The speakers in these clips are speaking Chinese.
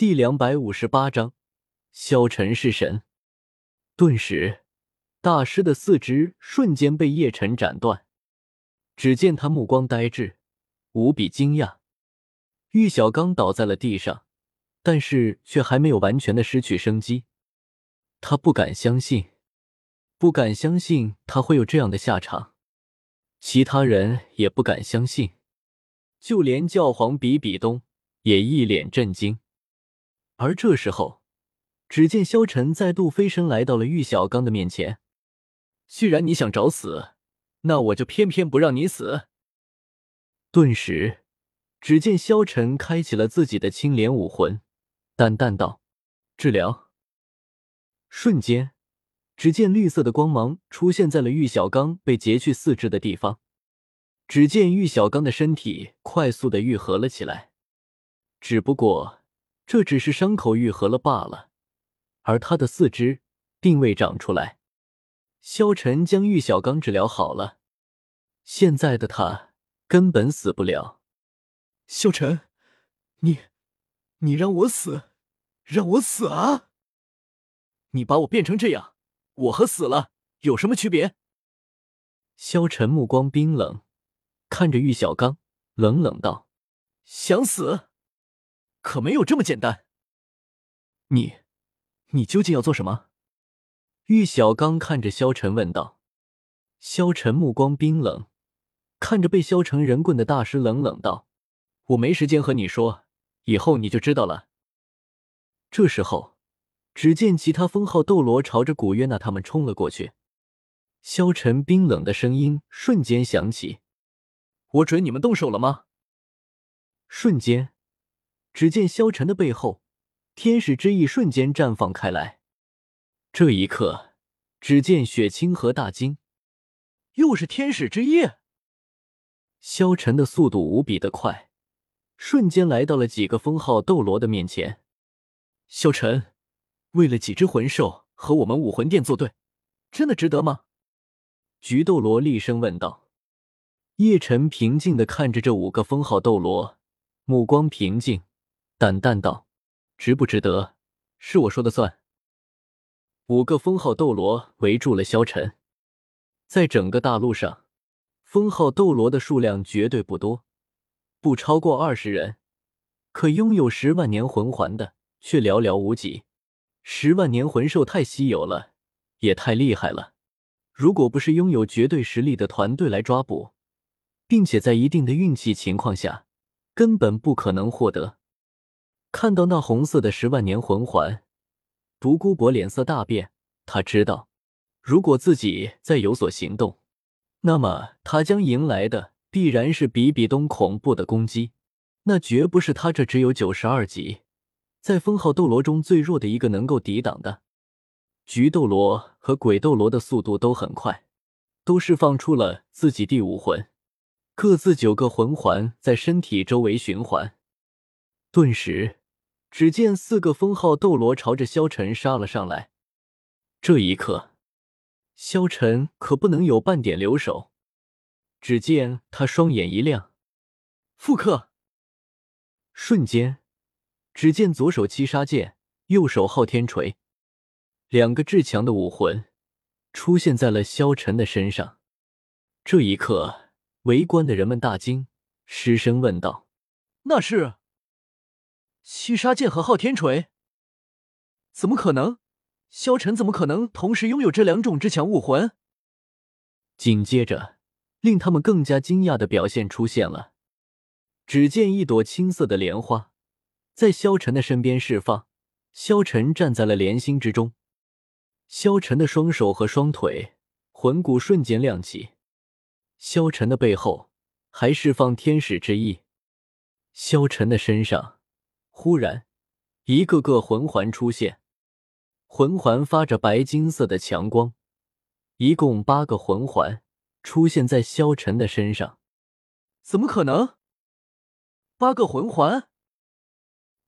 第两百五十八章，萧晨是神。顿时，大师的四肢瞬间被叶晨斩断。只见他目光呆滞，无比惊讶。玉小刚倒在了地上，但是却还没有完全的失去生机。他不敢相信，不敢相信他会有这样的下场。其他人也不敢相信，就连教皇比比东也一脸震惊。而这时候，只见萧晨再度飞身来到了玉小刚的面前。既然你想找死，那我就偏偏不让你死。顿时，只见萧晨开启了自己的青莲武魂，淡淡道：“治疗。”瞬间，只见绿色的光芒出现在了玉小刚被截去四肢的地方。只见玉小刚的身体快速的愈合了起来，只不过。这只是伤口愈合了罢了，而他的四肢并未长出来。萧晨将玉小刚治疗好了，现在的他根本死不了。萧晨，你，你让我死，让我死啊！你把我变成这样，我和死了有什么区别？萧晨目光冰冷，看着玉小刚，冷冷道：“想死？”可没有这么简单。你，你究竟要做什么？玉小刚看着萧晨问道。萧晨目光冰冷，看着被削成人棍的大师，冷冷道：“我没时间和你说，以后你就知道了。”这时候，只见其他封号斗罗朝着古约娜他们冲了过去。萧晨冰冷的声音瞬间响起：“我准你们动手了吗？”瞬间。只见萧晨的背后，天使之翼瞬间绽放开来。这一刻，只见雪清河大惊，又是天使之翼。萧晨的速度无比的快，瞬间来到了几个封号斗罗的面前。萧晨，为了几只魂兽和我们武魂殿作对，真的值得吗？菊斗罗厉声问道。叶晨平静的看着这五个封号斗罗，目光平静。淡淡道：“值不值得，是我说的算。”五个封号斗罗围住了萧晨。在整个大陆上，封号斗罗的数量绝对不多，不超过二十人。可拥有十万年魂环的却寥寥无几。十万年魂兽太稀有了，也太厉害了。如果不是拥有绝对实力的团队来抓捕，并且在一定的运气情况下，根本不可能获得。看到那红色的十万年魂环，独孤博脸色大变。他知道，如果自己再有所行动，那么他将迎来的必然是比比东恐怖的攻击。那绝不是他这只有九十二级，在封号斗罗中最弱的一个能够抵挡的。菊斗罗和鬼斗罗的速度都很快，都释放出了自己第五魂，各自九个魂环在身体周围循环，顿时。只见四个封号斗罗朝着萧晨杀了上来。这一刻，萧晨可不能有半点留手。只见他双眼一亮，复刻。瞬间，只见左手七杀剑，右手昊天锤，两个至强的武魂出现在了萧晨的身上。这一刻，围观的人们大惊，失声问道：“那是？”七杀剑和昊天锤，怎么可能？萧晨怎么可能同时拥有这两种至强武魂？紧接着，令他们更加惊讶的表现出现了。只见一朵青色的莲花在萧晨的身边释放，萧晨站在了莲心之中。萧晨的双手和双腿魂骨瞬间亮起，萧晨的背后还释放天使之翼，萧晨的身上。忽然，一个个魂环出现，魂环发着白金色的强光，一共八个魂环出现在萧晨的身上。怎么可能？八个魂环？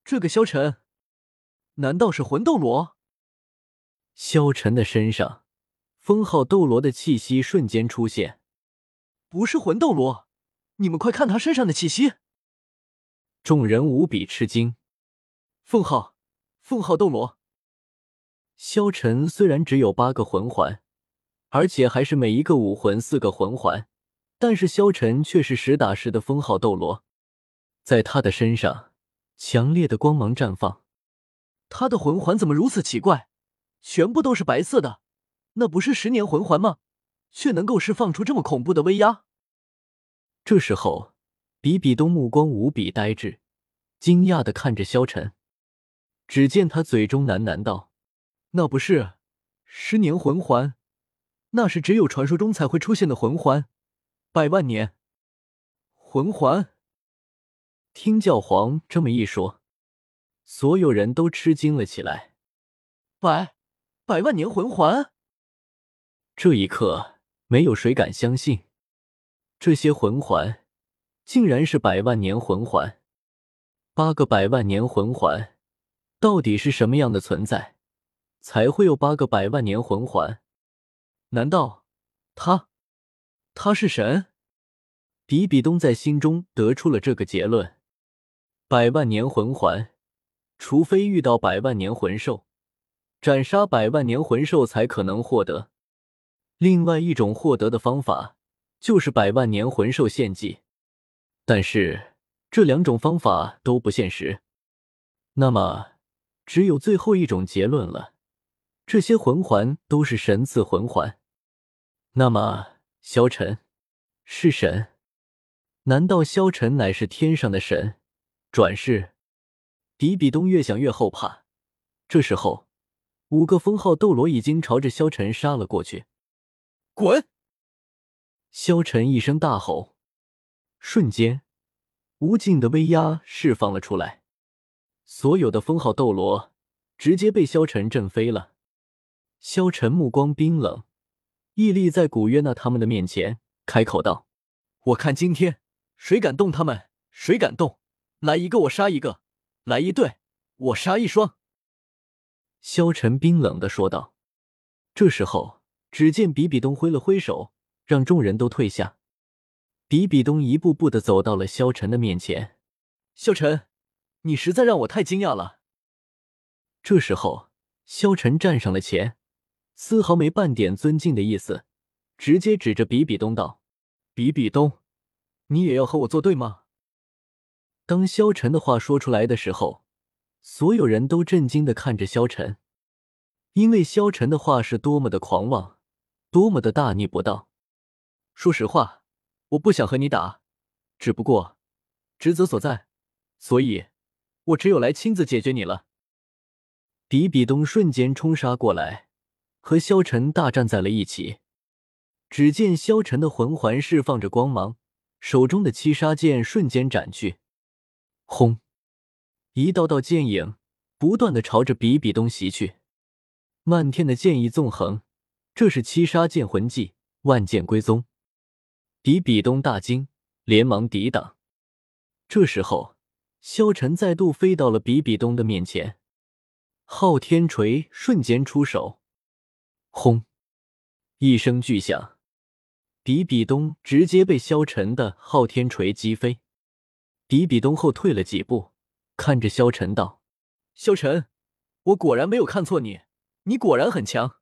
这个萧晨，难道是魂斗罗？萧晨的身上，封号斗罗的气息瞬间出现。不是魂斗罗，你们快看他身上的气息！众人无比吃惊。封号，封号斗罗。萧晨虽然只有八个魂环，而且还是每一个武魂四个魂环，但是萧晨却是实打实的封号斗罗，在他的身上，强烈的光芒绽放。他的魂环怎么如此奇怪？全部都是白色的，那不是十年魂环吗？却能够释放出这么恐怖的威压。这时候，比比东目光无比呆滞，惊讶的看着萧晨。只见他嘴中喃喃道：“那不是十年魂环，那是只有传说中才会出现的魂环，百万年魂环。”听教皇这么一说，所有人都吃惊了起来。百百万年魂环，这一刻，没有谁敢相信，这些魂环竟然是百万年魂环。八个百万年魂环。到底是什么样的存在，才会有八个百万年魂环？难道他，他是神？比比东在心中得出了这个结论：百万年魂环，除非遇到百万年魂兽，斩杀百万年魂兽才可能获得。另外一种获得的方法就是百万年魂兽献祭，但是这两种方法都不现实。那么。只有最后一种结论了，这些魂环都是神赐魂环。那么，萧晨是神？难道萧晨乃是天上的神？转世？比比东越想越后怕。这时候，五个封号斗罗已经朝着萧晨杀了过去。滚！萧晨一声大吼，瞬间，无尽的威压释放了出来。所有的封号斗罗直接被萧晨震飞了。萧晨目光冰冷，屹立在古约娜他们的面前，开口道：“我看今天谁敢动他们，谁敢动，来一个我杀一个，来一对我杀一双。”萧晨冰冷的说道。这时候，只见比比东挥了挥手，让众人都退下。比比东一步步的走到了萧晨的面前，萧晨。你实在让我太惊讶了。这时候，萧晨站上了前，丝毫没半点尊敬的意思，直接指着比比东道：“比比东，你也要和我作对吗？”当萧晨的话说出来的时候，所有人都震惊的看着萧晨，因为萧晨的话是多么的狂妄，多么的大逆不道。说实话，我不想和你打，只不过职责所在，所以。我只有来亲自解决你了。比比东瞬间冲杀过来，和萧晨大战在了一起。只见萧晨的魂环释放着光芒，手中的七杀剑瞬间斩去，轰！一道道剑影不断的朝着比比东袭去，漫天的剑意纵横。这是七杀剑魂技，万剑归宗。比比东大惊，连忙抵挡。这时候。萧晨再度飞到了比比东的面前，昊天锤瞬间出手，轰！一声巨响，比比东直接被萧晨的昊天锤击飞。比比东后退了几步，看着萧晨道：“萧晨，我果然没有看错你，你果然很强。”